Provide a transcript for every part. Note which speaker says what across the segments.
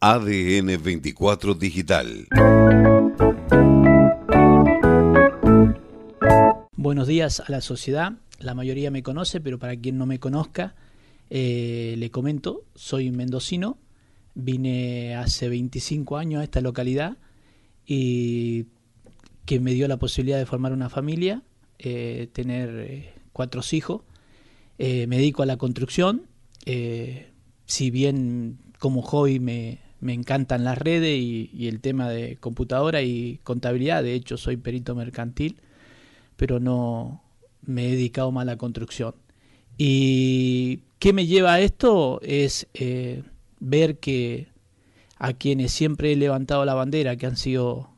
Speaker 1: ADN 24 Digital.
Speaker 2: Buenos días a la sociedad. La mayoría me conoce, pero para quien no me conozca, eh, le comento, soy mendocino, vine hace 25 años a esta localidad y que me dio la posibilidad de formar una familia, eh, tener eh, cuatro hijos. me dedico a la construcción, si bien como hobby me, me encantan las redes y, el tema de computadora y contabilidad. De hecho, soy perito mercantil, pero no me he dedicado más a la construcción. ¿Y qué me lleva a esto? Es eh, ver que a quienes siempre he levantado la bandera, que han sido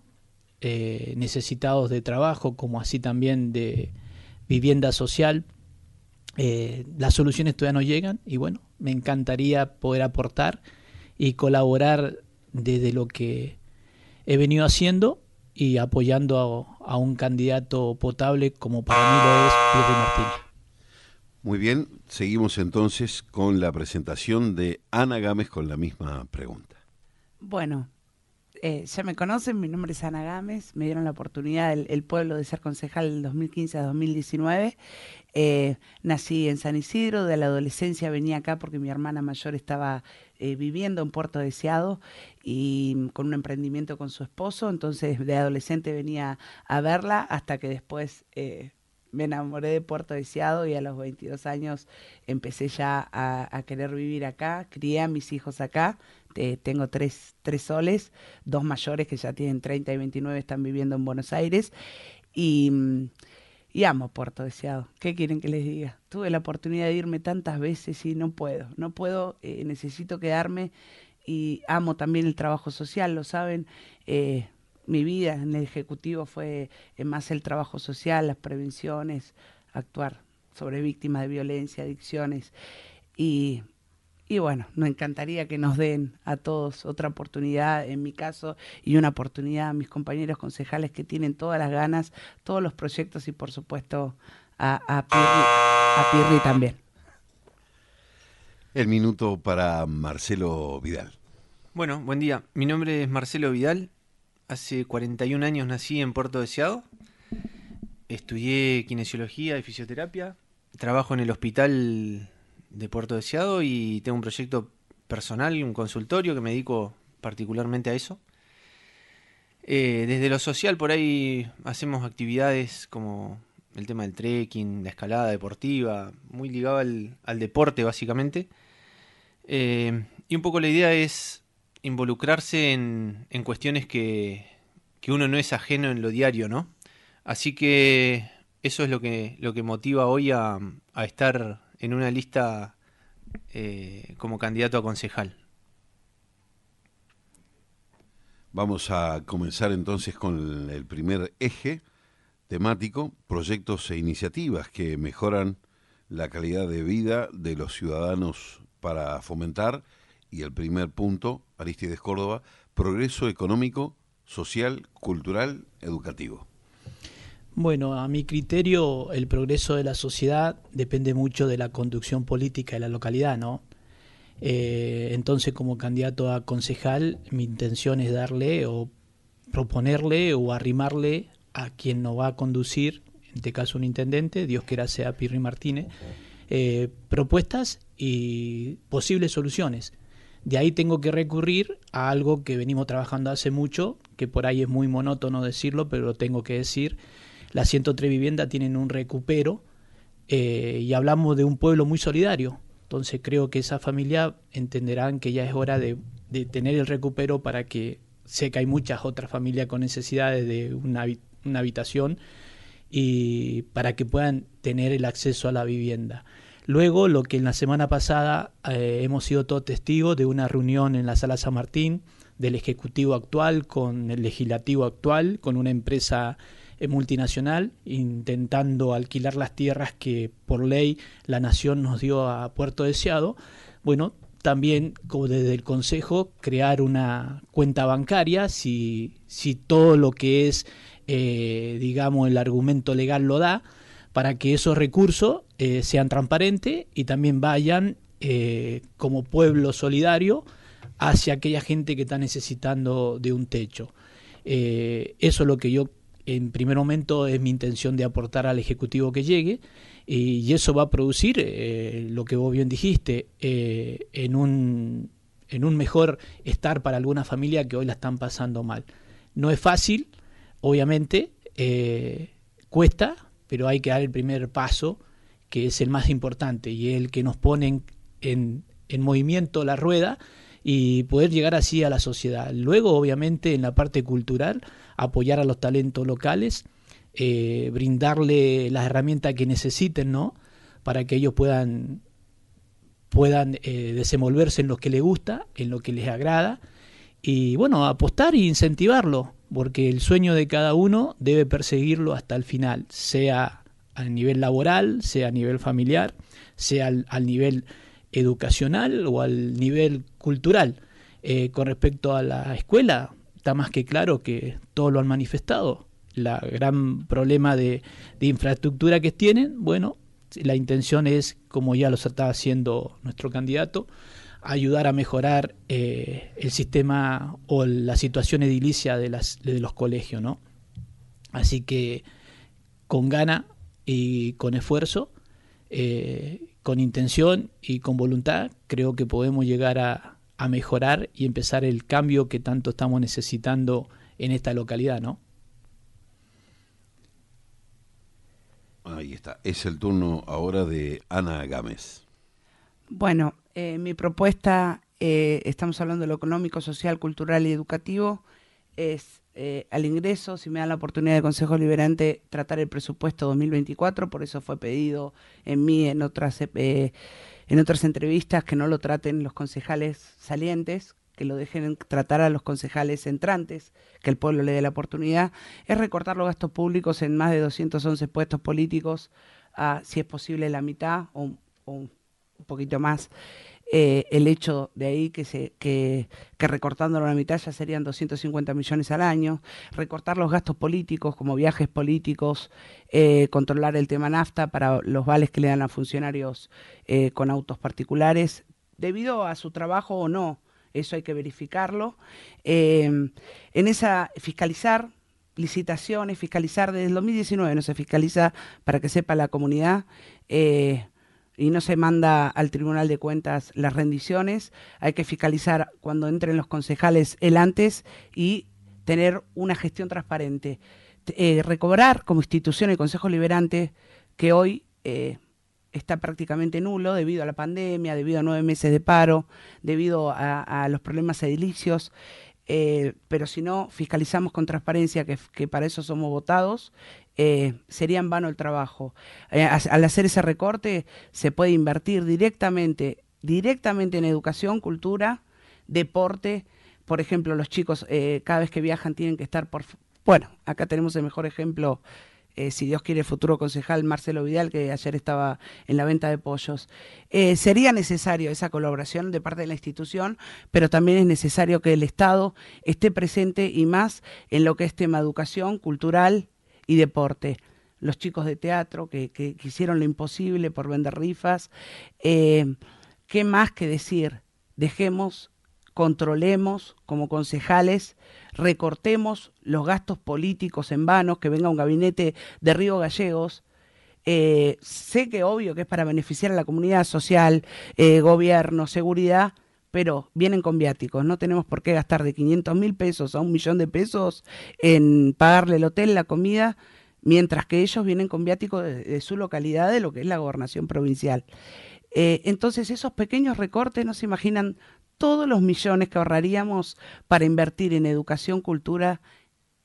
Speaker 2: eh, necesitados de trabajo, como así también de vivienda social, eh, las soluciones todavía no llegan y bueno, me encantaría poder aportar y colaborar desde lo que he venido haciendo y apoyando a, un candidato potable como para mí lo es Pierre Martínez.
Speaker 1: Muy bien, seguimos entonces con la presentación de Ana Gámez con la misma pregunta.
Speaker 3: Bueno, eh, ya me conocen, mi nombre es Ana Gámez, me dieron la oportunidad el, pueblo de ser concejal del 2015 a 2019. Eh, nací en San Isidro, de la adolescencia venía acá porque mi hermana mayor estaba eh, viviendo en Puerto Deseado y con un emprendimiento con su esposo, entonces de adolescente venía a verla hasta que después me enamoré de Puerto Deseado y a los 22 años empecé ya a, querer vivir acá, crié a mis hijos acá, tengo tres, tres soles, dos mayores que ya tienen 30 y 29 están viviendo en Buenos Aires y, y amo Puerto Deseado. ¿Qué quieren que les diga? Tuve la oportunidad de irme tantas veces y no puedo, no puedo, eh, necesito quedarme y amo también el trabajo social, lo saben. Eh, mi vida en el Ejecutivo fue eh, más el trabajo social, las prevenciones, actuar sobre víctimas de violencia, adicciones. Y, y bueno, nos encantaría que nos den a todos otra oportunidad, en mi caso, y una oportunidad a mis compañeros concejales que tienen todas las ganas, todos los proyectos y por supuesto a, a, a Pirri también.
Speaker 1: El minuto para Marcelo Vidal.
Speaker 4: Bueno, buen día. Mi nombre es Marcelo Vidal, Hace 41 años nací en Puerto Deseado. Estudié kinesiología y fisioterapia. Trabajo en el hospital de Puerto Deseado y tengo un proyecto personal, un consultorio que me dedico particularmente a eso. Eh, desde lo social por ahí hacemos actividades como el tema del trekking, la escalada deportiva, muy ligado al, deporte básicamente. Eh, y un poco la idea es involucrarse en, en cuestiones que, que, uno no es ajeno en lo diario, ¿no? Así que eso es lo que, lo que motiva hoy a, a estar en una lista eh, como candidato a concejal.
Speaker 1: Vamos a comenzar entonces con el primer eje temático, proyectos e iniciativas que mejoran la calidad de vida de los ciudadanos para fomentar y el primer punto, Aristides Córdoba, progreso económico, social, cultural, educativo.
Speaker 2: Bueno, a mi criterio, el progreso de la sociedad depende mucho de la conducción política de la localidad, ¿no? Eh, entonces, como candidato a concejal, mi intención es darle o proponerle o arrimarle a quien nos va a conducir, en este caso un intendente, Dios quiera sea Pirri Martínez, eh, propuestas y posibles soluciones. De ahí tengo que recurrir a algo que venimos trabajando hace mucho, que por ahí es muy monótono decirlo, pero lo tengo que decir. Las 103 viviendas tienen un recupero eh, y hablamos de un pueblo muy solidario. Entonces creo que esa familia entenderán que ya es hora de, tener el recupero para que sé que hay muchas otras familias con necesidades de una, una habitación y para que puedan tener el acceso a la vivienda. Luego, lo que en la semana pasada eh, hemos sido todos testigos de una reunión en la Sala San Martín del Ejecutivo actual con el Legislativo actual, con una empresa eh, multinacional, intentando alquilar las tierras que por ley la Nación nos dio a Puerto Deseado. Bueno, también como desde el Consejo crear una cuenta bancaria si, si todo lo que es, eh, digamos, el argumento legal lo da, para que esos recursos eh, sean transparentes y también vayan eh, como pueblo solidario hacia aquella gente que está necesitando de un techo. Eh, eso es lo que yo en primer momento es mi intención de aportar al Ejecutivo que llegue y, eso va a producir lo que vos bien dijiste en, un, en un mejor estar para alguna familia que hoy la están pasando mal. No es fácil, obviamente, cuesta, pero hay que dar el primer paso que es el más importante y el que nos pone en, en movimiento la rueda y poder llegar así a la sociedad. Luego, obviamente, en la parte cultural, apoyar a los talentos locales, eh, brindarle las herramientas que necesiten, ¿no? Para que ellos puedan puedan eh, desenvolverse en lo que les gusta, en lo que les agrada, y bueno, apostar e incentivarlo, porque el sueño de cada uno debe perseguirlo hasta el final, sea a nivel laboral, sea a nivel familiar, sea al nivel educacional o al nivel cultural. Eh, con respecto a la escuela, está más que claro que todos lo han manifestado. La gran problema de, infraestructura que tienen, bueno, la intención es, como ya lo está haciendo nuestro candidato, ayudar a mejorar eh, el sistema o la situación edilicia de, las, de los colegios, ¿no? Así que con gana y con esfuerzo eh, con intención y con voluntad, creo que podemos llegar a, mejorar y empezar el cambio que tanto estamos necesitando en esta localidad, ¿no?
Speaker 1: Ahí está. Es el turno ahora de Ana Gámez.
Speaker 3: Bueno, eh, mi propuesta, eh, estamos hablando de lo económico, social, cultural y educativo, es eh, al ingreso, si me dan la oportunidad de Consejo Liberante, tratar el presupuesto 2024, por eso fue pedido en mí, en otras, eh, en otras entrevistas, que no lo traten los concejales salientes, que lo dejen tratar a los concejales entrantes, que el pueblo le dé la oportunidad, es recortar los gastos públicos en más de 211 puestos políticos a, si es posible, la mitad o un poquito más. Eh, el hecho de ahí que, se, que, recortándolo a la mitad ya serían 250 millones al año, recortar los gastos políticos como viajes políticos, eh, controlar el tema nafta para los vales que le dan a funcionarios eh, con autos particulares, debido a su trabajo o no, eso hay que verificarlo. en esa fiscalizar licitaciones, fiscalizar desde el 2019 no se fiscaliza para que sepa la comunidad y no se manda al Tribunal de Cuentas las rendiciones. Hay que fiscalizar cuando entren los concejales el antes y tener una gestión transparente. Eh, recobrar como institución el Consejo Liberante, que hoy eh, está prácticamente nulo debido a la pandemia, debido a nueve meses de paro, debido a los problemas edilicios. Eh, pero si no fiscalizamos con transparencia, que, para eso somos votados, eh, sería en vano el trabajo. Eh, al hacer ese recorte se puede invertir directamente, directamente en educación, cultura, deporte. Por ejemplo, los chicos cada vez que viajan tienen que estar por... Bueno, acá tenemos el mejor ejemplo eh, si Dios quiere, futuro concejal Marcelo Vidal, que ayer estaba en la venta de pollos. Eh, sería necesario esa colaboración de parte de la institución, pero también es necesario que el Estado esté presente y más en lo que es tema educación, cultural y deporte. Los chicos de teatro que, que, hicieron lo imposible por vender rifas. Eh, ¿Qué más que decir? Dejemos controlemos como concejales, recortemos los gastos políticos en vano, que venga un gabinete de Río Gallegos. Eh, sé que obvio que es para beneficiar a la comunidad social, eh, gobierno, seguridad, pero vienen con viáticos. No tenemos por qué gastar de 500 mil pesos a un millón de pesos en pagarle el hotel, la comida, mientras que ellos vienen con viáticos de, su localidad, de lo que es la gobernación provincial. Eh, entonces esos pequeños recortes no se imaginan todos los millones que ahorraríamos para invertir en educación, cultura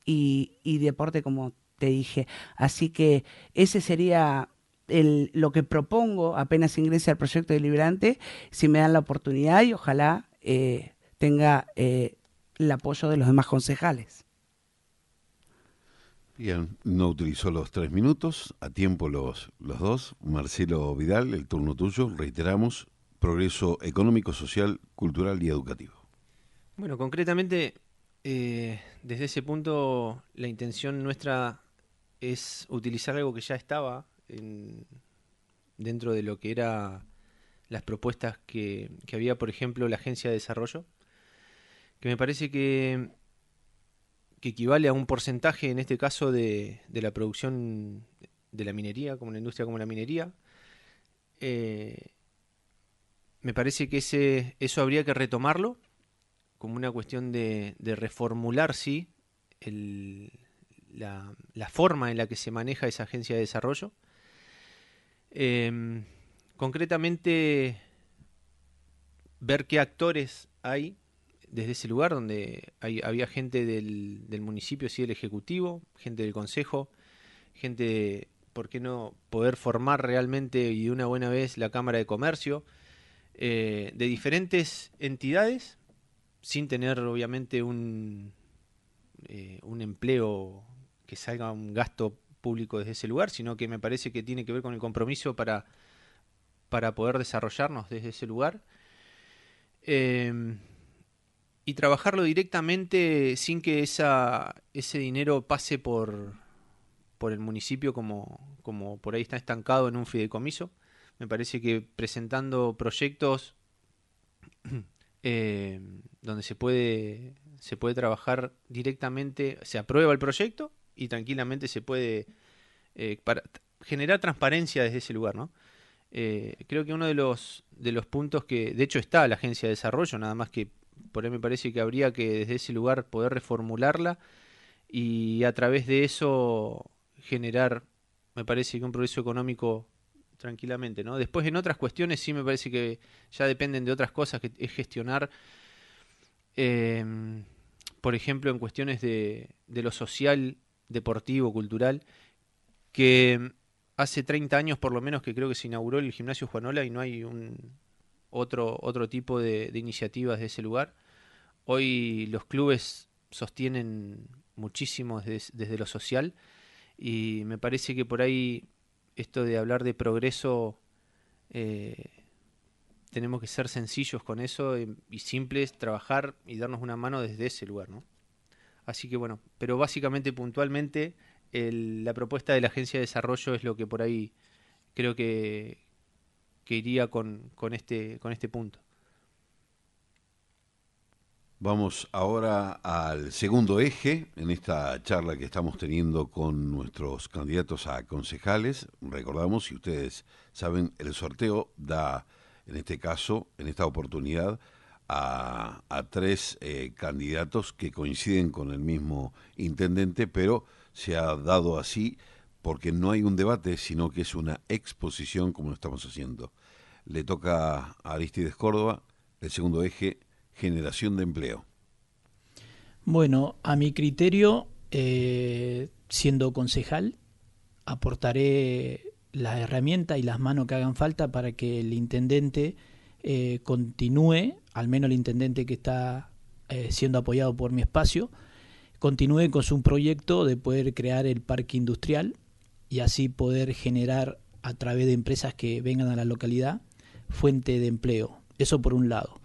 Speaker 3: y, deporte, como te dije. Así que ese sería el, lo que propongo apenas ingrese al proyecto deliberante, si me dan la oportunidad y ojalá eh, tenga eh, el apoyo de los demás concejales.
Speaker 1: Bien, no utilizó los tres minutos, a tiempo los, los dos. Marcelo Vidal, el turno tuyo, reiteramos, progreso económico, social, cultural y educativo.
Speaker 4: Bueno, concretamente, eh, desde ese punto, la intención nuestra es utilizar algo que ya estaba dentro de lo que era las propuestas que, había, por ejemplo, la Agencia de Desarrollo, que me parece que, equivale a un porcentaje, en este caso, de, la producción de la minería, como la industria como la minería. Eh, me parece que ese, eso habría que retomarlo como una cuestión de, reformular, sí, el, la, forma en la que se maneja esa agencia de desarrollo. Eh, concretamente, ver qué actores hay desde ese lugar donde hay, había gente del, del, municipio, sí, del ejecutivo, gente del consejo, gente, ¿por qué no poder formar realmente y de una buena vez la Cámara de Comercio? Eh, de diferentes entidades, sin tener obviamente un, eh, un empleo que salga un gasto público desde ese lugar, sino que me parece que tiene que ver con el compromiso para, para poder desarrollarnos desde ese lugar. Eh, y trabajarlo directamente sin que esa, ese dinero pase por, por el municipio como, como por ahí está estancado en un fideicomiso. Me parece que presentando proyectos eh, donde se puede, se puede trabajar directamente, se aprueba el proyecto y tranquilamente se puede eh, generar transparencia desde ese lugar, ¿no? Eh, creo que uno de los, de los puntos que, de hecho está la agencia de desarrollo, nada más que por ahí me parece que habría que desde ese lugar poder reformularla y a través de eso generar, me parece que un progreso económico tranquilamente, ¿no? Después en otras cuestiones sí me parece que ya dependen de otras cosas, que es gestionar, eh, por ejemplo, en cuestiones de, de lo social, deportivo, cultural, que hace 30 años por lo menos que creo que se inauguró el gimnasio Juanola y no hay un otro, otro tipo de, iniciativas de ese lugar. Hoy los clubes sostienen muchísimo desde, lo social y me parece que por ahí esto de hablar de progreso eh, tenemos que ser sencillos con eso y, y, simples, trabajar y darnos una mano desde ese lugar, ¿no? Así que bueno, pero básicamente puntualmente el, la propuesta de la Agencia de Desarrollo es lo que por ahí creo que, que iría con, con, este, con este punto.
Speaker 1: Vamos ahora al segundo eje en esta charla que estamos teniendo con nuestros candidatos a concejales. Recordamos, si ustedes saben, el sorteo da, en este caso, en esta oportunidad, a, tres eh, candidatos que coinciden con el mismo intendente, pero se ha dado así porque no hay un debate, sino que es una exposición como lo estamos haciendo. Le toca a Aristides Córdoba, el segundo eje, generación de empleo.
Speaker 2: Bueno, a mi criterio, eh, siendo concejal, aportaré la herramienta y las manos que hagan falta para que el intendente eh, continúe, al menos el intendente que está eh, siendo apoyado por mi espacio, continúe con su proyecto de poder crear el parque industrial y así poder generar a través de empresas que vengan a la localidad fuente de empleo. Eso por un lado.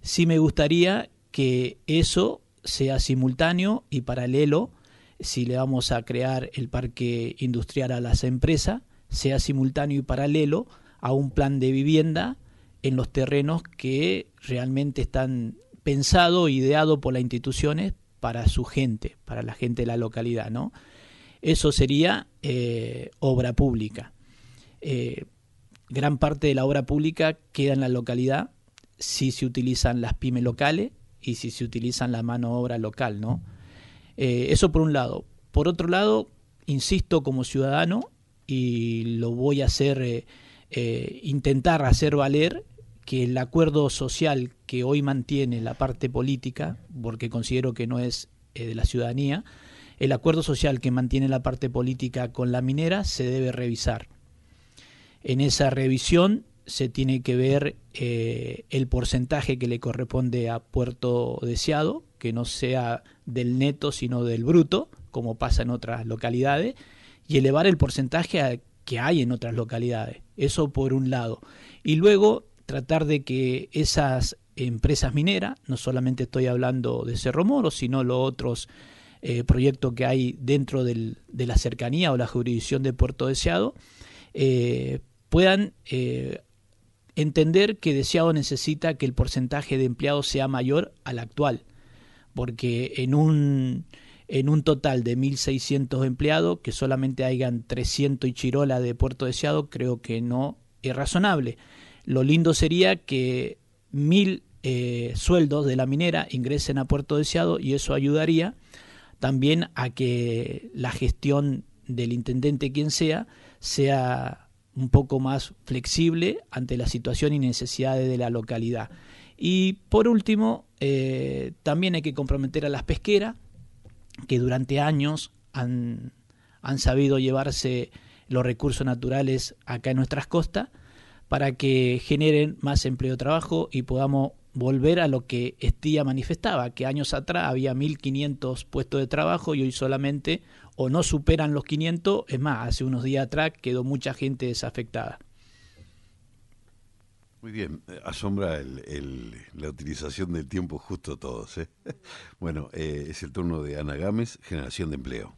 Speaker 2: Sí me gustaría que eso sea simultáneo y paralelo, si le vamos a crear el parque industrial a las empresas, sea simultáneo y paralelo a un plan de vivienda en los terrenos que realmente están pensados, ideados por las instituciones para su gente, para la gente de la localidad, ¿no? Eso sería eh, obra pública. Eh, gran parte de la obra pública queda en la localidad si se utilizan las pymes locales y si se utilizan la mano obra local, ¿no? Eh, eso por un lado. Por otro lado, insisto como ciudadano y lo voy a hacer, intentar hacer valer que el acuerdo social que hoy mantiene la parte política, porque considero que no es de la ciudadanía, el acuerdo social que mantiene la parte política con la minera se debe revisar. En esa revisión se tiene que ver eh, el porcentaje que le corresponde a Puerto Deseado, que no sea del neto sino del bruto, como pasa en otras localidades, y elevar el porcentaje a, que hay en otras localidades. Eso por un lado. Y luego tratar de que esas empresas mineras, no solamente estoy hablando de Cerro Moro, sino los otros eh, proyectos que hay dentro del, de la cercanía o la jurisdicción de Puerto Deseado, eh, puedan eh, entender que Deseado necesita que el porcentaje de empleados sea mayor al actual. porque en un, en un total de 1.600 empleados, que solamente hayan 300 y chirola de Puerto Deseado, creo que no es razonable. Lo lindo sería que mil eh, sueldos de la minera ingresen a Puerto Deseado y eso ayudaría también a que la gestión del intendente, quien sea, sea un poco más flexible ante la situación y necesidades de la localidad. Y por último, eh, también hay que comprometer a las pesqueras, que durante años han, han sabido llevarse los recursos naturales acá en nuestras costas, para que generen más empleo de trabajo y podamos volver a lo que Estía manifestaba, que años atrás había 1.500 puestos de trabajo y hoy solamente o no superan los 500, es más, hace unos días atrás quedó mucha gente desafectada.
Speaker 1: Muy bien, asombra el, la utilización del tiempo justo todos. ¿eh? Bueno, eh, es el turno de Ana Gámez, generación de empleo.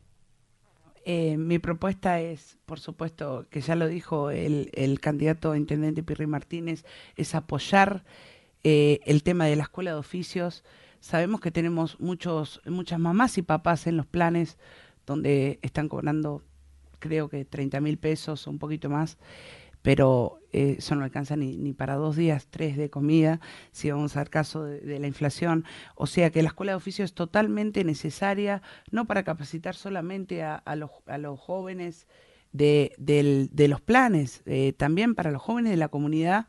Speaker 3: Mi propuesta es, por supuesto, que ya lo dijo el, el candidato a intendente Pirri Martínez, es apoyar el tema de la escuela de oficios. Sabemos que tenemos muchos, muchas mamás y papás en los planes donde están cobrando creo que 30 mil pesos o un poquito más, pero eh, eso no alcanza ni, ni, para dos días, tres de comida, si vamos al caso de, la inflación. O sea que la escuela de oficio es totalmente necesaria, no para capacitar solamente a, los, a los, jóvenes de, de, los planes, eh, también para los jóvenes de la comunidad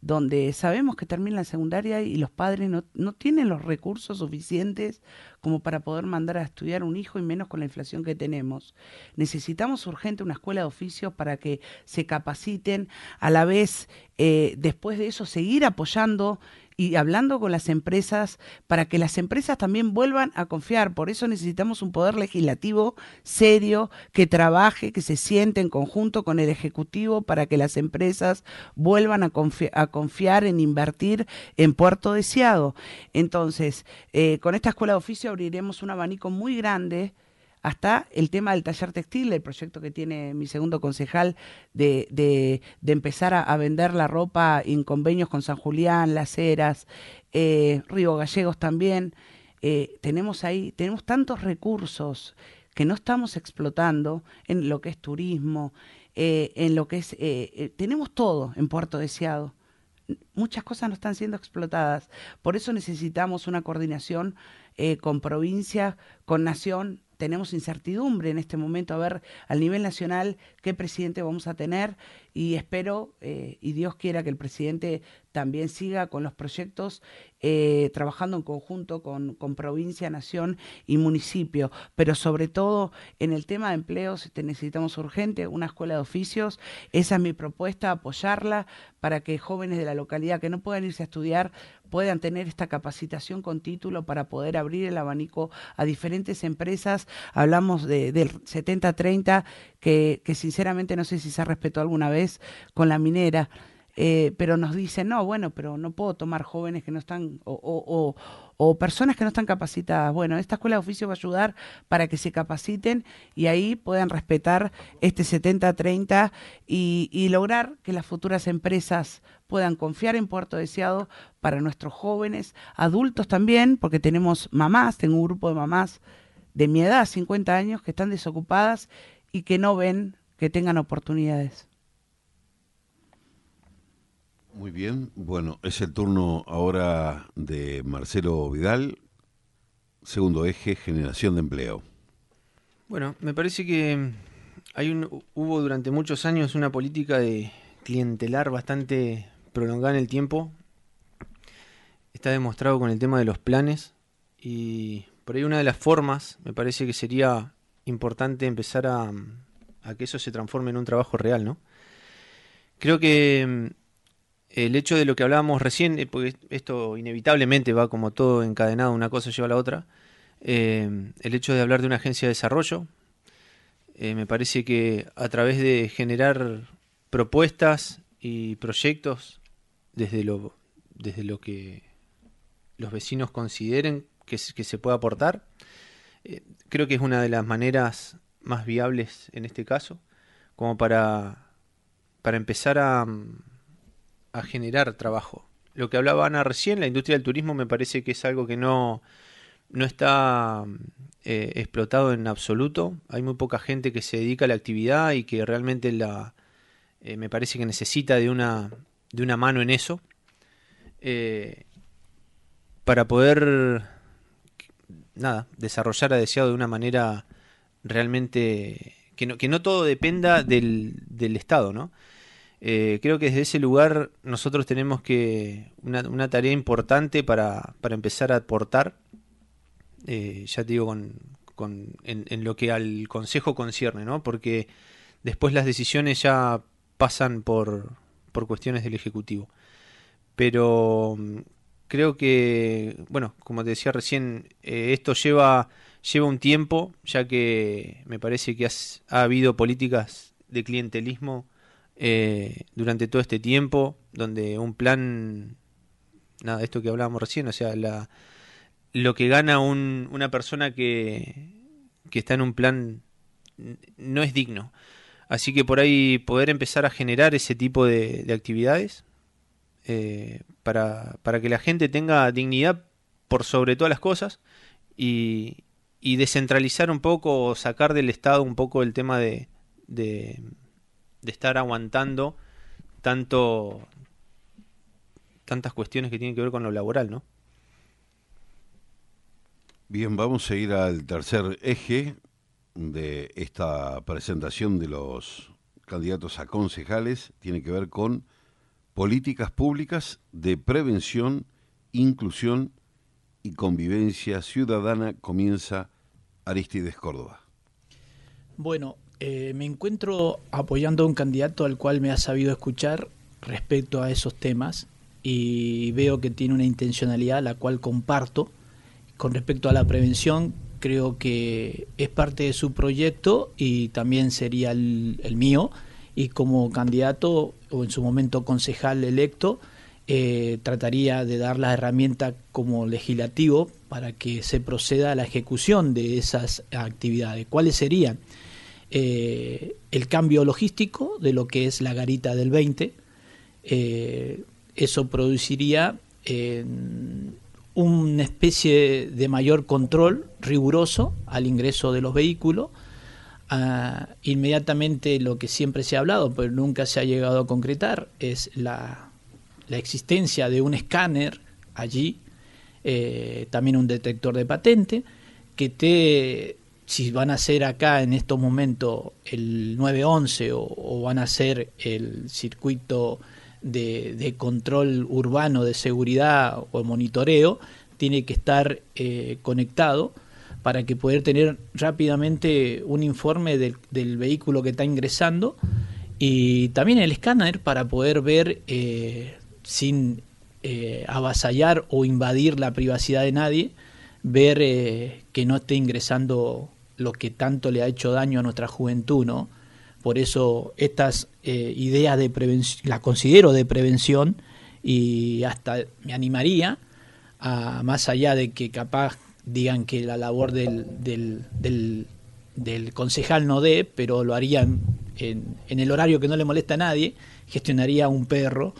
Speaker 3: donde sabemos que termina la secundaria y los padres no, no, tienen los recursos suficientes como para poder mandar a estudiar un hijo y menos con la inflación que tenemos. Necesitamos urgente una escuela de oficios para que se capaciten, a la vez eh, después de eso seguir apoyando y hablando con las empresas para que las empresas también vuelvan a confiar. Por eso necesitamos un poder legislativo serio que trabaje, que se siente en conjunto con el Ejecutivo para que las empresas vuelvan a, confiar en invertir en Puerto Deseado. Entonces, eh, con esta escuela de oficio abriremos un abanico muy grande hasta el tema del taller textil, el proyecto que tiene mi segundo concejal de, de, empezar a, vender la ropa en convenios con San Julián, Las Heras, eh, Río Gallegos también. Eh, tenemos ahí, tenemos tantos recursos que no estamos explotando en lo que es turismo, eh, en lo que es, tenemos todo en Puerto Deseado muchas cosas no están siendo explotadas. Por eso necesitamos una coordinación con provincia, con nación, tenemos incertidumbre en este momento a ver al nivel nacional qué presidente vamos a tener y espero eh, y Dios quiera que el presidente también siga con los proyectos eh, trabajando en conjunto con, con, provincia, nación y municipio, pero sobre todo en el tema de empleos necesitamos urgente una escuela de oficios, esa es mi propuesta, apoyarla para que jóvenes de la localidad que no puedan irse a estudiar puedan tener esta capacitación con título para poder abrir el abanico a diferentes empresas. Hablamos de, del 70-30, que, que sinceramente no sé si se respetó alguna vez con la minera. Eh, pero nos dicen, no, bueno, pero no puedo tomar jóvenes que no están, o, o, personas que no están capacitadas. Bueno, esta escuela de oficio va a ayudar para que se capaciten y ahí puedan respetar este 70-30 y, y lograr que las futuras empresas puedan confiar en Puerto Deseado para nuestros jóvenes, adultos también, porque tenemos mamás, tengo un grupo de mamás de mi edad, 50 años, que están desocupadas y que no ven que tengan oportunidades.
Speaker 1: Muy bien, bueno, es el turno ahora de Marcelo Vidal, segundo eje, generación de empleo.
Speaker 4: Bueno, me parece que hay un, hubo durante muchos años una política de clientelar bastante prolongada en el tiempo. Está demostrado con el tema de los planes y por ahí una de las formas me parece que sería importante empezar a, a que eso se transforme en un trabajo real, ¿no? Creo que el hecho de lo que hablábamos recién, eh, porque esto inevitablemente va como todo encadenado, una cosa lleva a la otra, eh, el hecho de hablar de una agencia de desarrollo, eh, me parece que a través de generar propuestas y proyectos desde lo, desde lo que los vecinos consideren que, que se puede aportar, creo que es una de las maneras más viables en este caso, como para, para empezar a a generar trabajo. Lo que hablaba Ana recién, la industria del turismo me parece que es algo que no, no está eh, explotado en absoluto. Hay muy poca gente que se dedica a la actividad y que realmente la, eh, me parece que necesita de una, de una mano en eso. Eh, para poder nada, desarrollar a deseado de una manera realmente que no, que no todo dependa del, del Estado, ¿no? Eh, creo que desde ese lugar nosotros tenemos que una, tarea importante para, para, empezar a aportar, eh, ya te digo, con, con, en, en, lo que al Consejo concierne, ¿no? Porque después las decisiones ya pasan por, por cuestiones del Ejecutivo. Pero mm, creo que, bueno, como te decía recién, eh, esto lleva, lleva un tiempo, ya que me parece que has, ha habido políticas de clientelismo eh, durante todo este tiempo, donde un plan, nada, esto que hablábamos recién, o sea, la, lo que gana un, una persona que, que está en un plan no es digno. Así que por ahí poder empezar a generar ese tipo de, de actividades eh, para, para, que la gente tenga dignidad por sobre todas las cosas y, y descentralizar un poco, sacar del Estado un poco el tema de, de, de estar aguantando tanto tantas cuestiones que tienen que ver con lo laboral, ¿no?
Speaker 1: Bien, vamos a ir al tercer eje de esta presentación de los candidatos a concejales. Tiene que ver con políticas públicas de prevención, inclusión y convivencia ciudadana. Comienza Aristides Córdoba.
Speaker 2: Bueno, eh, me encuentro apoyando a un candidato al cual me ha sabido escuchar respecto a esos temas y veo que tiene una intencionalidad la cual comparto con respecto a la prevención creo que es parte de su proyecto y también sería el, el mío y como candidato o en su momento concejal electo eh, trataría de dar la herramienta como legislativo para que se proceda a la ejecución de esas actividades. ¿Cuáles serían? Eh, el cambio logístico de lo que es la garita del 20. Eh, eso produciría una especie de mayor control riguroso al ingreso de los vehículos. Uh, inmediatamente lo que siempre se ha hablado, pero nunca se ha llegado a concretar, es la, la existencia de un escáner allí, eh, también un detector de patente, que te, si van a ser acá en estos momentos el 911 o, o van a ser el circuito de, de, control urbano de seguridad o monitoreo tiene que estar eh, conectado para que poder tener rápidamente un informe del, vehículo que está ingresando y también el escáner para poder ver eh, sin eh, avasallar o invadir la privacidad de nadie, ver eh, que no esté ingresando lo que tanto le ha hecho daño a nuestra juventud, ¿no? Por eso estas eh, ideas de prevención, las considero de prevención y hasta me animaría a, más allá de que capaz digan que la labor del, del, del, del concejal no dé, pero lo harían en, en, el horario que no le molesta a nadie, gestionaría un perro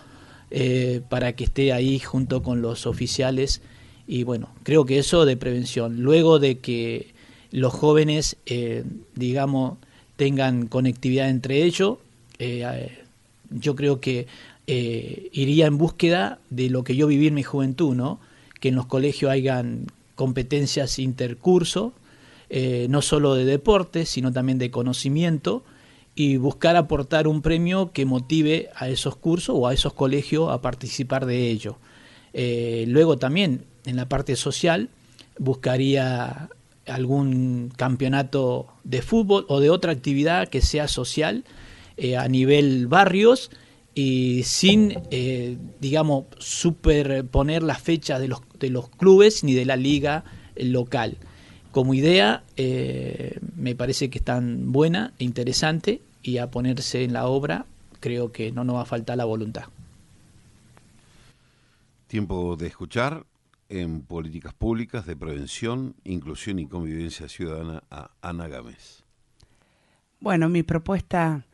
Speaker 2: eh, para que esté ahí junto con los oficiales y bueno, creo que eso de prevención. Luego de que los jóvenes, eh, digamos, tengan conectividad entre ellos. Eh, yo creo que eh, iría en búsqueda de lo que yo viví en mi juventud, ¿no? Que en los colegios hayan competencias intercurso, eh, no solo de deporte, sino también de conocimiento, y buscar aportar un premio que motive a esos cursos o a esos colegios a participar de ello. Eh, luego también en la parte social buscaría algún campeonato de fútbol o de otra actividad que sea social eh, a nivel barrios y sin, eh, digamos, superponer las fechas de los, de los clubes ni de la liga local. Como idea, eh, me parece que es tan buena e interesante y a ponerse en la obra creo que no nos va a faltar la voluntad.
Speaker 1: Tiempo de escuchar en políticas públicas de prevención, inclusión y convivencia ciudadana a Ana Gámez.
Speaker 3: Bueno, mi propuesta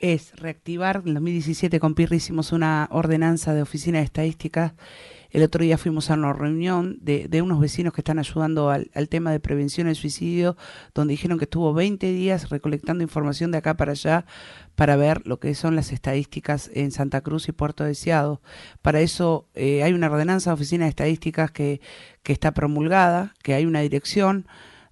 Speaker 3: es reactivar. En 2017 con Pirri hicimos una ordenanza de oficina de estadísticas. El otro día fuimos a una reunión de, de unos vecinos que están ayudando al, tema de prevención del suicidio, donde dijeron que estuvo 20 días recolectando información de acá para allá para ver lo que son las estadísticas en Santa Cruz y Puerto Deseado. Para eso eh, hay una ordenanza de oficina de estadísticas que, que está promulgada, que hay una dirección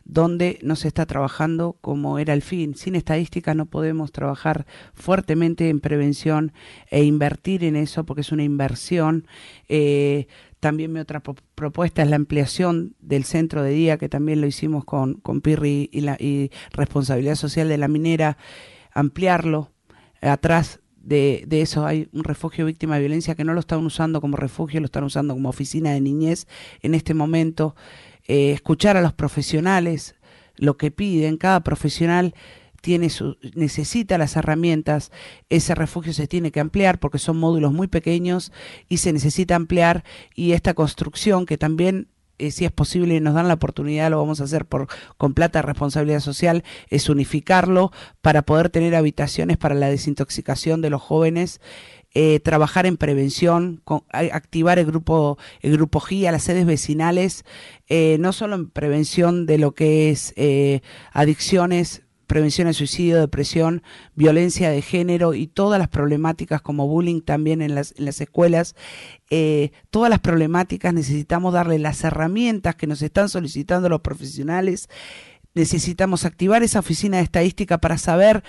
Speaker 3: donde no se está trabajando como era el fin. Sin estadísticas no podemos trabajar fuertemente en prevención e invertir en eso porque es una inversión. Eh, también mi otra propuesta es la ampliación del centro de día, que también lo hicimos con, con Pirri y, la, responsabilidad social de la minera, ampliarlo. Atrás de, de, eso hay un refugio víctima de violencia que no lo están usando como refugio, lo están usando como oficina de niñez en este momento eh, escuchar a los profesionales, lo que piden, cada profesional tiene su, necesita las herramientas, ese refugio se tiene que ampliar porque son módulos muy pequeños y se necesita ampliar. Y esta construcción que también eh, si es posible y nos dan la oportunidad, lo vamos a hacer por con plata responsabilidad social, es unificarlo para poder tener habitaciones para la desintoxicación de los jóvenes eh, trabajar en prevención, activar el grupo, el grupo GIA, las sedes vecinales, eh, no solo en prevención de lo que es eh, adicciones, prevención al suicidio, depresión, violencia de género y todas las problemáticas como bullying también en las, escuelas. Todas las problemáticas necesitamos darle las herramientas que nos están solicitando los profesionales. Necesitamos activar esa oficina de estadística para saber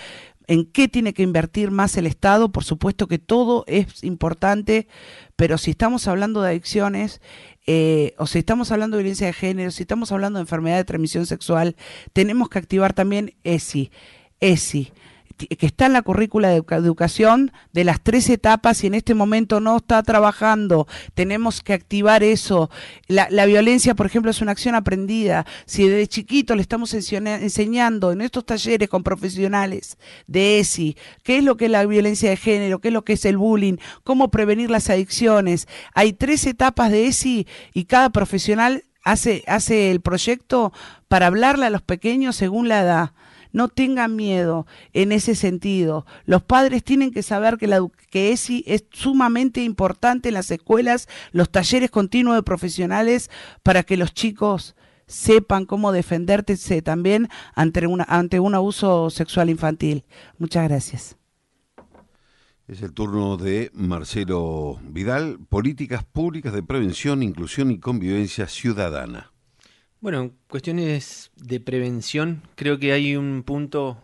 Speaker 3: en qué tiene que invertir más el Estado. Por supuesto que todo es importante, pero si estamos hablando de adicciones, eh, o si estamos hablando de violencia de género, si estamos hablando de enfermedad de transmisión sexual, tenemos que activar también ESI. ESI que está en la currícula de educación de las tres etapas y en este momento no está trabajando. Tenemos que activar eso. La, la violencia, por ejemplo, es una acción aprendida. Si desde chiquito le estamos enseñando en estos talleres con profesionales de ESI, qué es lo que es la violencia de género, qué es lo que es el bullying, cómo prevenir las adicciones. Hay tres etapas de ESI y cada profesional hace, hace el proyecto para hablarle a los pequeños según la edad no tengan miedo en ese sentido. Los padres tienen que saber que, la, ESI es sumamente importante en las escuelas, los talleres continuos de profesionales para que los chicos sepan cómo defenderse también ante, ante un abuso sexual infantil. Muchas gracias.
Speaker 1: Es el turno de Marcelo Vidal, Políticas Públicas de Prevención, Inclusión y Convivencia Ciudadana.
Speaker 4: Bueno, en cuestiones de prevención, creo que hay un punto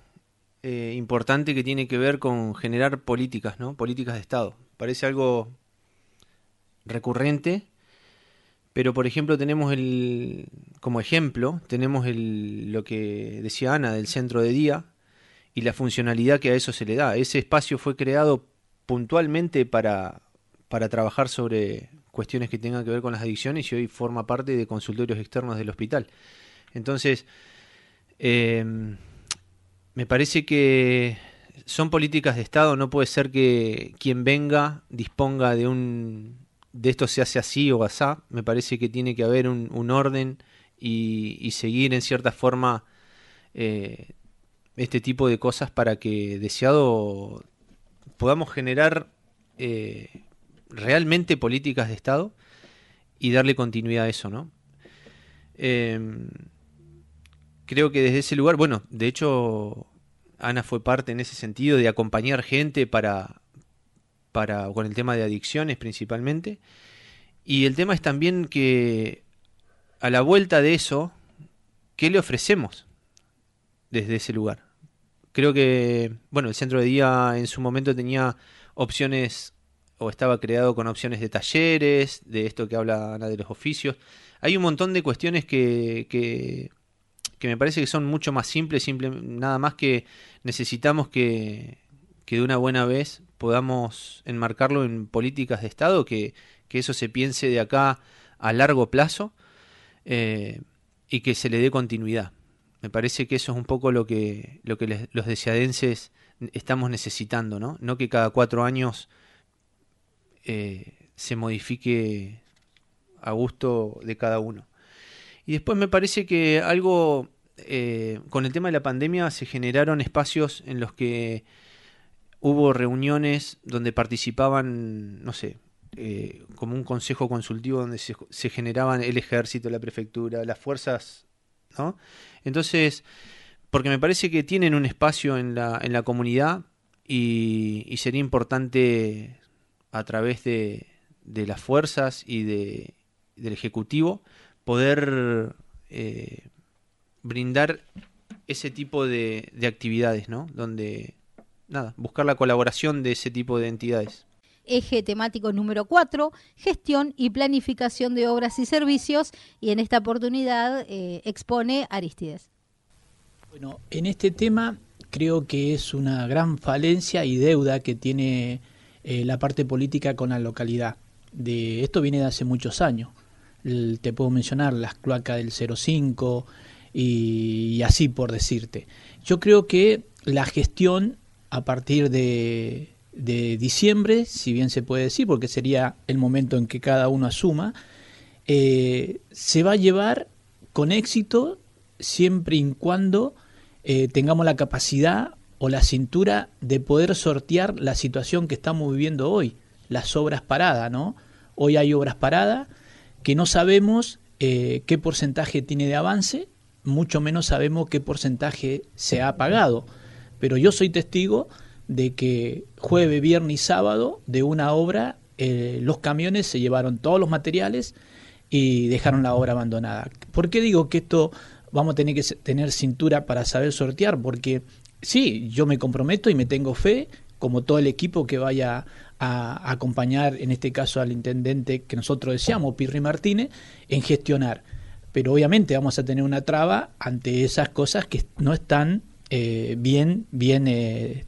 Speaker 4: eh, importante que tiene que ver con generar políticas, ¿no? Políticas de Estado. Parece algo recurrente, pero por ejemplo tenemos el, como ejemplo, tenemos el, lo que decía Ana del centro de día y la funcionalidad que a eso se le da. Ese espacio fue creado puntualmente para, para trabajar sobre cuestiones que tengan que ver con las adicciones y hoy forma parte de consultorios externos del hospital. Entonces, em, me parece que son políticas de Estado, no puede ser que quien venga disponga de un de esto se hace así o asá, me parece que tiene que haber un, orden y, seguir en cierta forma eh, este tipo de cosas para que deseado podamos generar eh, realmente políticas de Estado y darle continuidad a eso, ¿no? Em, creo que desde ese lugar, bueno, de hecho, Ana fue parte en ese sentido de acompañar gente para, para con el tema de adicciones principalmente. Y el tema es también que a la vuelta de eso, ¿qué le ofrecemos desde ese lugar? Creo que, bueno, el centro de día en su momento tenía opciones o estaba creado con opciones de talleres, de esto que habla Ana de los oficios. Hay un montón de cuestiones que, que, me parece que son mucho más simples, simple, nada más que necesitamos que, que de una buena vez podamos enmarcarlo en políticas de Estado, que, que eso se piense de acá a largo plazo eh, y que se le dé continuidad. Me parece que eso es un poco lo que, lo que los deseadenses estamos necesitando, ¿no? No que cada cuatro años eh, se modifique a gusto de cada uno. Y después me parece que algo, eh, con el tema de la pandemia se generaron espacios en los que hubo reuniones donde participaban, no sé, eh, como un consejo consultivo donde se, se, generaban el ejército, la prefectura, las fuerzas, ¿no? Entonces, porque me parece que tienen un espacio en la, en la comunidad y, sería importante a través de, de las fuerzas y de, del Ejecutivo poder eh, brindar ese tipo de, de actividades, ¿no? Donde, nada, buscar la colaboración de ese tipo de entidades
Speaker 5: eje temático número 4, gestión y planificación de obras y servicios, y en esta oportunidad eh, expone Aristides.
Speaker 2: Bueno, en este tema creo que es una gran falencia y deuda que tiene eh, la parte política con la localidad. De esto viene de hace muchos años. te puedo mencionar las cloacas del 05 y, así por decirte. Yo creo que la gestión a partir de, de diciembre, si bien se puede decir, porque sería el momento en que cada uno asuma, eh, se va a llevar con éxito siempre y cuando eh, tengamos la capacidad o la cintura de poder sortear la situación que estamos viviendo hoy, las obras paradas, ¿no? Hoy hay obras paradas que no sabemos eh, qué porcentaje tiene de avance, mucho menos sabemos qué porcentaje se ha pagado. Pero yo soy testigo de que jueves, viernes y sábado de una obra eh, los camiones se llevaron todos los materiales y dejaron la obra abandonada. ¿Por qué digo que esto vamos a tener que tener cintura para saber sortear, porque sí, yo me comprometo y me tengo fe, como todo el equipo que vaya a acompañar, en este caso al intendente que nosotros deseamos, Pirri Martínez, en gestionar. Pero obviamente vamos a tener una traba ante esas cosas que no están eh, bien, bien, eh,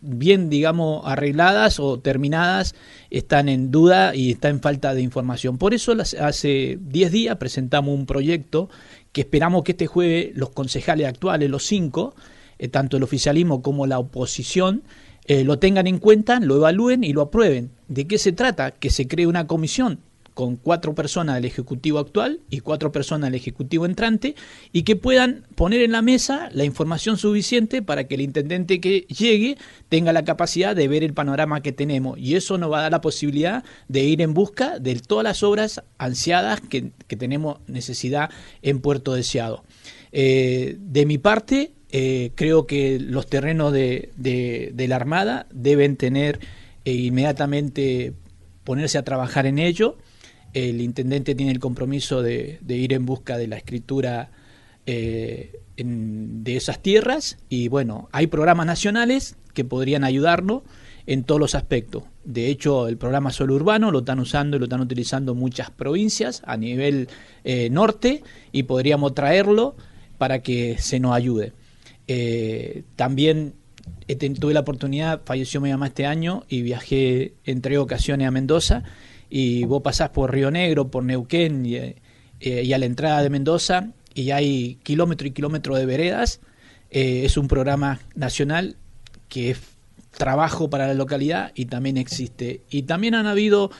Speaker 2: bien, digamos, arregladas o terminadas, están en duda y está en falta de información. Por eso hace 10 días presentamos un proyecto que esperamos que este jueves los concejales actuales, los cinco, eh, tanto el oficialismo como la oposición, eh, lo tengan en cuenta, lo evalúen y lo aprueben. ¿De qué se trata? Que se cree una comisión con cuatro personas del Ejecutivo actual y cuatro personas del Ejecutivo entrante y que puedan poner en la mesa la información suficiente para que el intendente que llegue tenga la capacidad de ver el panorama que tenemos y eso nos va a dar la posibilidad de ir en busca de todas las obras ansiadas que, tenemos necesidad en Puerto Deseado. Eh, de mi parte, eh, creo que los terrenos de, la Armada deben tener eh, inmediatamente ponerse a trabajar en ello el intendente tiene el compromiso de, ir en busca de la escritura eh, de esas tierras y bueno, hay programas nacionales que podrían ayudarnos en todos los aspectos. De hecho, el programa Solo Urbano lo están usando y lo están utilizando muchas provincias a nivel eh, norte y podríamos traerlo para que se nos ayude. Eh, también tuve la oportunidad, falleció mi mamá este año y viajé en tres ocasiones a Mendoza y vos pasás por Río Negro, por Neuquén y, eh, y a la entrada de Mendoza y hay kilómetro y kilómetro de veredas. Eh, es un programa nacional que es trabajo para la localidad y también existe. Y también han habido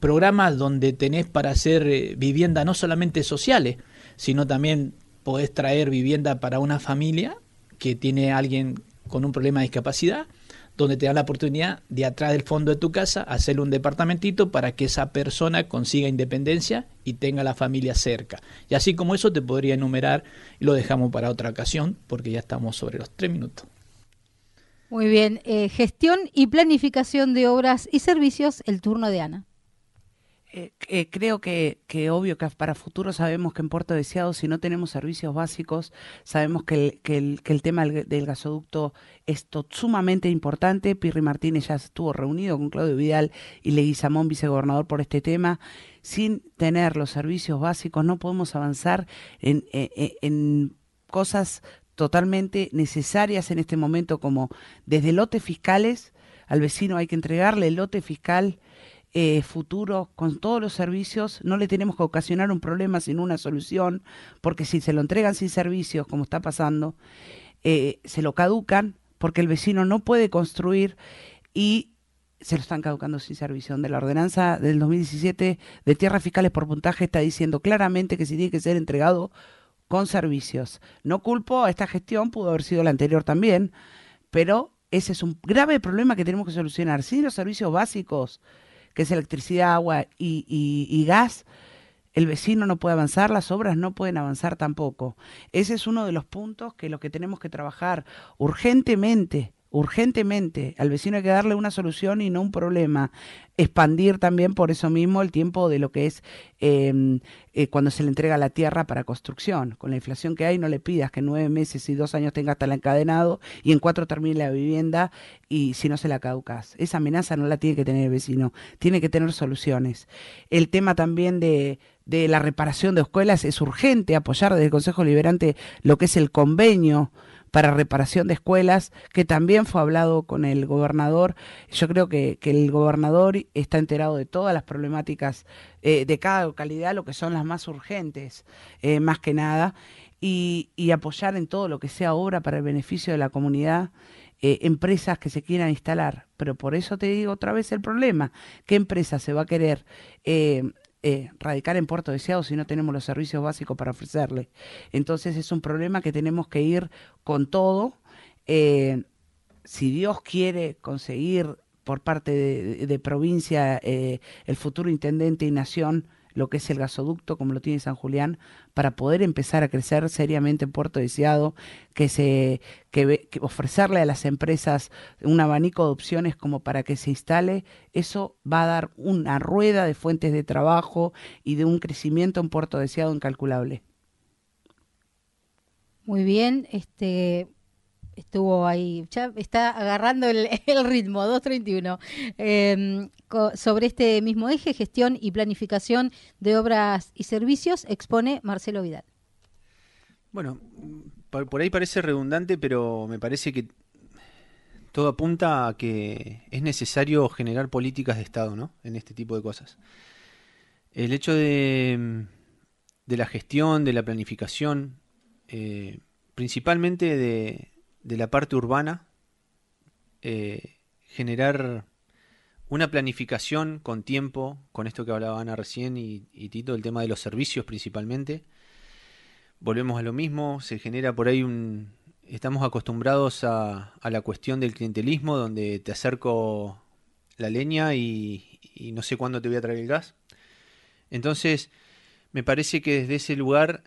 Speaker 2: programas donde tenés para hacer vivienda no solamente sociales, sino también podés traer vivienda para una familia que tiene alguien con un problema de discapacidad donde te dan la oportunidad de atrás del fondo de tu casa hacerle un departamentito para que esa persona consiga independencia y tenga la familia cerca. Y así como eso te podría enumerar y lo dejamos para otra ocasión porque ya estamos sobre los tres minutos.
Speaker 5: Muy bien, eh, gestión y planificación de obras y servicios, el turno de Ana.
Speaker 3: Eh, eh, creo que, que, obvio que para futuro sabemos que en Puerto Deseado, si no tenemos servicios básicos, sabemos que el, que el, que el tema del, gasoducto es sumamente importante. Pirri Martínez ya estuvo reunido con Claudio Vidal y Leguizamón, vicegobernador, por este tema. Sin tener los servicios básicos no podemos avanzar en, en, en cosas totalmente necesarias en este momento, como desde lotes fiscales, al vecino hay que entregarle el lote fiscal eh, futuro con todos los servicios, no le tenemos que ocasionar un problema sin una solución, porque si se lo entregan sin servicios, como está pasando, eh, se lo caducan porque el vecino no puede construir y se lo están caducando sin servicio. Donde la ordenanza del 2017 de tierras fiscales por puntaje está diciendo claramente que si tiene que ser entregado con servicios. No culpo a esta gestión, pudo haber sido la anterior también, pero ese es un grave problema que tenemos que solucionar. Sin los servicios básicos, que es electricidad, agua y, y gas, el vecino no puede avanzar, las obras no pueden avanzar tampoco. Ese es uno de los puntos que lo que tenemos que trabajar urgentemente urgentemente. Al vecino hay que darle una solución y no un problema. Expandir también por eso mismo el tiempo de lo que es em, eh, cuando se le entrega la tierra para construcción. Con la inflación que hay, no le pidas que nueve meses y dos años tenga hasta el encadenado y en cuatro termine la vivienda y si no se la caducas. Esa amenaza no la tiene que tener el vecino, tiene que tener soluciones. El tema también de, de la reparación de escuelas es urgente, apoyar desde el Consejo Liberante lo que es el convenio para reparación de escuelas, que también fue hablado con el gobernador. Yo creo que, el gobernador está enterado de todas las problemáticas eh, de cada localidad, lo que son las más urgentes, eh, más que nada, y, apoyar en todo lo que sea obra para el beneficio de la comunidad. Eh, empresas que se quieran instalar. Pero por eso te digo otra vez el problema. ¿Qué empresa se va a querer radicar en Puerto Deseado si no tenemos los servicios básicos para ofrecerle. Entonces es un problema que tenemos que ir con todo. Eh, si Dios quiere conseguir por parte de, provincia eh, el futuro intendente y nación lo que es el gasoducto, como lo tiene San Julián, para poder empezar a crecer seriamente en Puerto Deseado, que se que, ofrecerle a las empresas un abanico de opciones como para que se instale, eso va a dar una rueda de fuentes de trabajo y de un crecimiento en Puerto Deseado incalculable.
Speaker 5: Muy bien, este estuvo ahí, ya está agarrando el, ritmo, 231. Em, sobre este mismo eje, gestión y planificación de obras y servicios, expone Marcelo Vidal.
Speaker 4: Bueno, por, ahí parece redundante, pero me parece que todo apunta a que es necesario generar políticas de Estado, ¿no? En este tipo de cosas. El hecho de, de la gestión, de la planificación, eh, principalmente de, de la parte urbana, eh, generar una planificación con tiempo, con esto que hablaba Ana recién y, Tito, el tema de los servicios principalmente. Volvemos a lo mismo, se genera por ahí un... Estamos acostumbrados a, la cuestión del clientelismo, donde te acerco la leña y, y no sé cuándo te voy a traer el gas. Entonces, me parece que desde ese lugar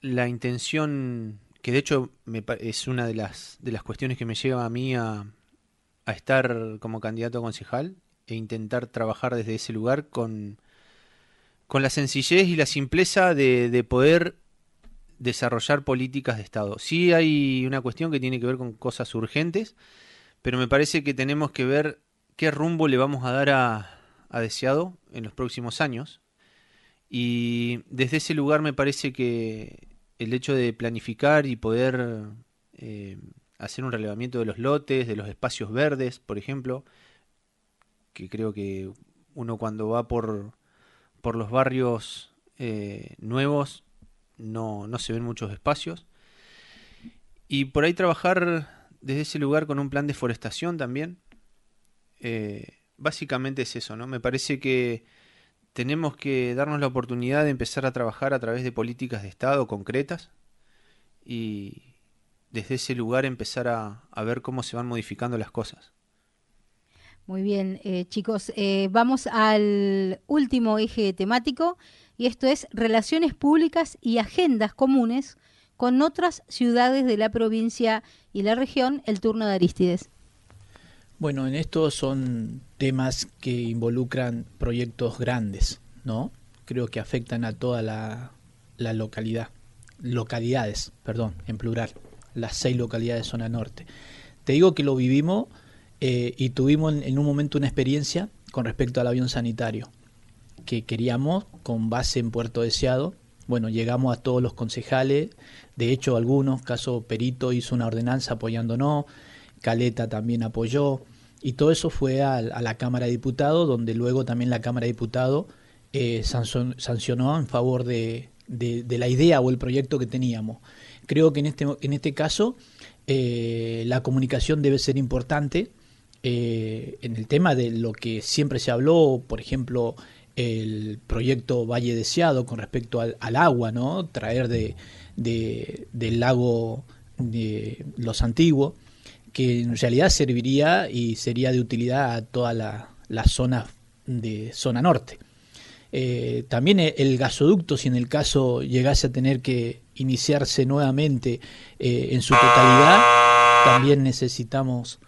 Speaker 4: la intención que de hecho es una de las, de las cuestiones que me lleva a mí a, a estar como candidato a concejal e intentar trabajar desde ese lugar con, con la sencillez y la simpleza de, de poder desarrollar políticas de Estado. Sí hay una cuestión que tiene que ver con cosas urgentes, pero me parece que tenemos que ver qué rumbo le vamos a dar a, a Deseado en los próximos años. Y desde ese lugar me parece que el hecho de planificar y poder eh, hacer un relevamiento de los lotes, de los espacios verdes, por ejemplo, que creo que uno cuando va por, por los barrios eh, nuevos no, no se ven muchos espacios. Y por ahí trabajar desde ese lugar con un plan de forestación también. Eh, básicamente es eso, ¿no? Me parece que tenemos que darnos la oportunidad de empezar a trabajar a través de políticas de Estado concretas y desde ese lugar empezar a, ver cómo se van modificando las cosas.
Speaker 5: Muy bien, eh, chicos, eh, vamos al último eje temático y esto es relaciones públicas y agendas comunes con otras ciudades de la provincia y la región, el turno de Aristides.
Speaker 2: Bueno, en esto son temas que involucran proyectos grandes, ¿no? Creo que afectan a toda la, localidad, localidades, perdón, en plural, las seis localidades de zona norte. Te digo que lo vivimos eh, y tuvimos en, un momento una experiencia con respecto al avión sanitario, que queríamos con base en Puerto Deseado. Bueno, llegamos a todos los concejales, de hecho algunos, caso Perito hizo una ordenanza apoyándonos, Caleta también apoyó, y todo eso fue a, la Cámara de Diputados, donde luego también la Cámara de Diputados eh, sancionó en favor de, la idea o el proyecto que teníamos. Creo que en este, en este caso eh, la comunicación debe ser importante eh, en el tema de lo que siempre se habló, por ejemplo, el proyecto Valle Deseado con respecto al, agua, ¿no? Traer de, del lago de los antiguos que en realidad serviría y sería de utilidad a toda la, la zona de zona norte. Eh, también el gasoducto, si en el caso llegase a tener que iniciarse nuevamente eh, en su totalidad, también necesitamos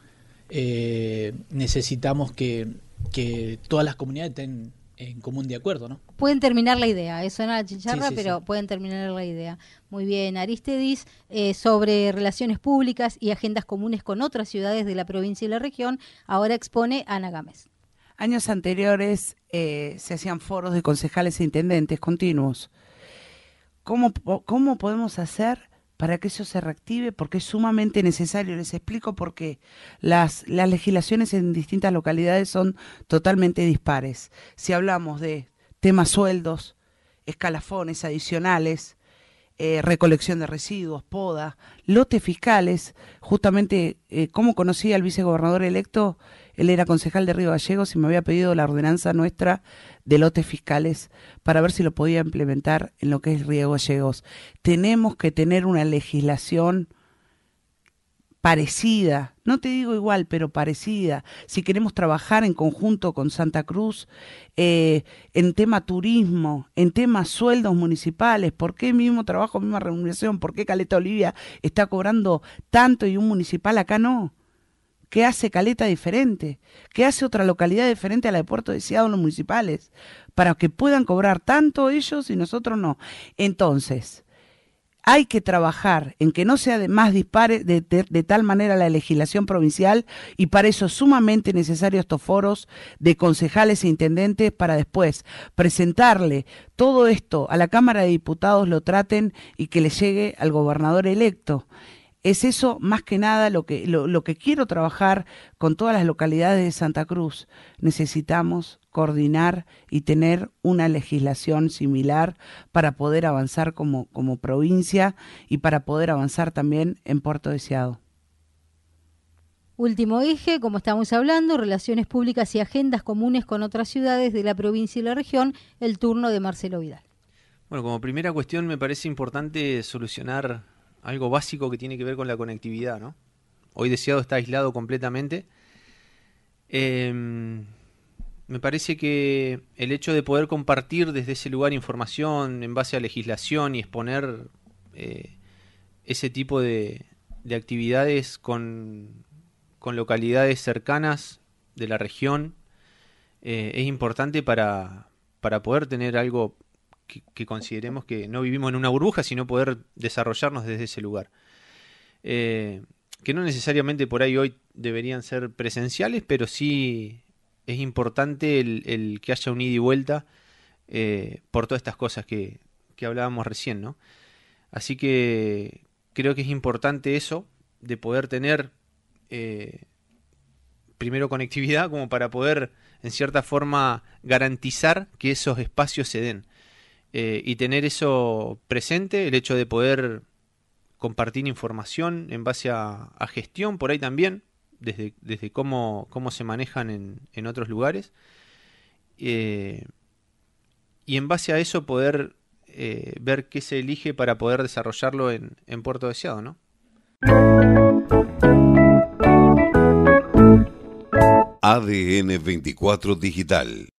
Speaker 2: eh, necesitamos que, que todas las comunidades estén en común de acuerdo, ¿no?
Speaker 5: Pueden terminar la idea, eso no la chicharra, pero pueden terminar la idea. Muy bien, Aristedis, eh, sobre relaciones públicas y agendas comunes con otras ciudades de la provincia y la región, ahora expone Ana Gámez.
Speaker 3: Años anteriores eh, se hacían foros de concejales e intendentes continuos. ¿Cómo, ¿Cómo podemos hacer para que eso se reactive, porque es sumamente necesario. Les explico por qué. Las, las legislaciones en distintas localidades son totalmente dispares. Si hablamos de temas sueldos, escalafones adicionales, eh, recolección de residuos, poda, lotes fiscales, justamente, eh, ¿cómo conocí al vicegobernador electo? Él era concejal de Río Gallegos y me había pedido la ordenanza nuestra de lotes fiscales para ver si lo podía implementar en lo que es Río Gallegos. Tenemos que tener una legislación parecida, no te digo igual, pero parecida, si queremos trabajar en conjunto con Santa Cruz eh, en tema turismo, en temas sueldos municipales, ¿por qué mismo trabajo, misma remuneración? ¿Por qué Caleta Olivia está cobrando tanto y un municipal acá no? ¿Qué hace Caleta diferente? ¿Qué hace otra localidad diferente a la de Puerto Deseado los municipales? Para que puedan cobrar tanto ellos y nosotros no. Entonces, hay que trabajar en que no sea de más dispare de, tal manera la legislación provincial y para eso es sumamente necesario estos foros de concejales e intendentes para después presentarle todo esto a la Cámara de Diputados, lo traten y que le llegue al gobernador electo es eso más que nada lo que, lo, que quiero trabajar con todas las localidades de Santa Cruz. Necesitamos coordinar y tener una legislación similar para poder avanzar como, como provincia y para poder avanzar también en Puerto Deseado.
Speaker 5: Último eje, como estamos hablando, relaciones públicas y agendas comunes con otras ciudades de la provincia y la región, el turno de Marcelo Vidal.
Speaker 4: Bueno, como primera cuestión me parece importante solucionar algo básico que tiene que ver con la conectividad, ¿no? Hoy Deseado está aislado completamente. Em, me parece que el hecho de poder compartir desde ese lugar información en base a legislación y exponer eh, ese tipo de, actividades con, localidades cercanas de la región eh, es importante para, para poder tener algo que, consideremos que no vivimos en una burbuja, sino poder desarrollarnos desde ese lugar. Eh, que no necesariamente por ahí hoy deberían ser presenciales, pero sí es importante el, que haya un ida y vuelta eh, por todas estas cosas que, hablábamos recién, ¿no? Así que creo que es importante eso, de poder tener eh, primero conectividad como para poder en cierta forma garantizar que esos espacios se den. Eh, y tener eso presente, el hecho de poder compartir información en base a, gestión por ahí también, desde, desde cómo, cómo se manejan en, otros lugares. Eh, y en base a eso poder eh, ver qué se elige para poder desarrollarlo en, en Puerto Deseado, ¿no?
Speaker 1: ADN 24 Digital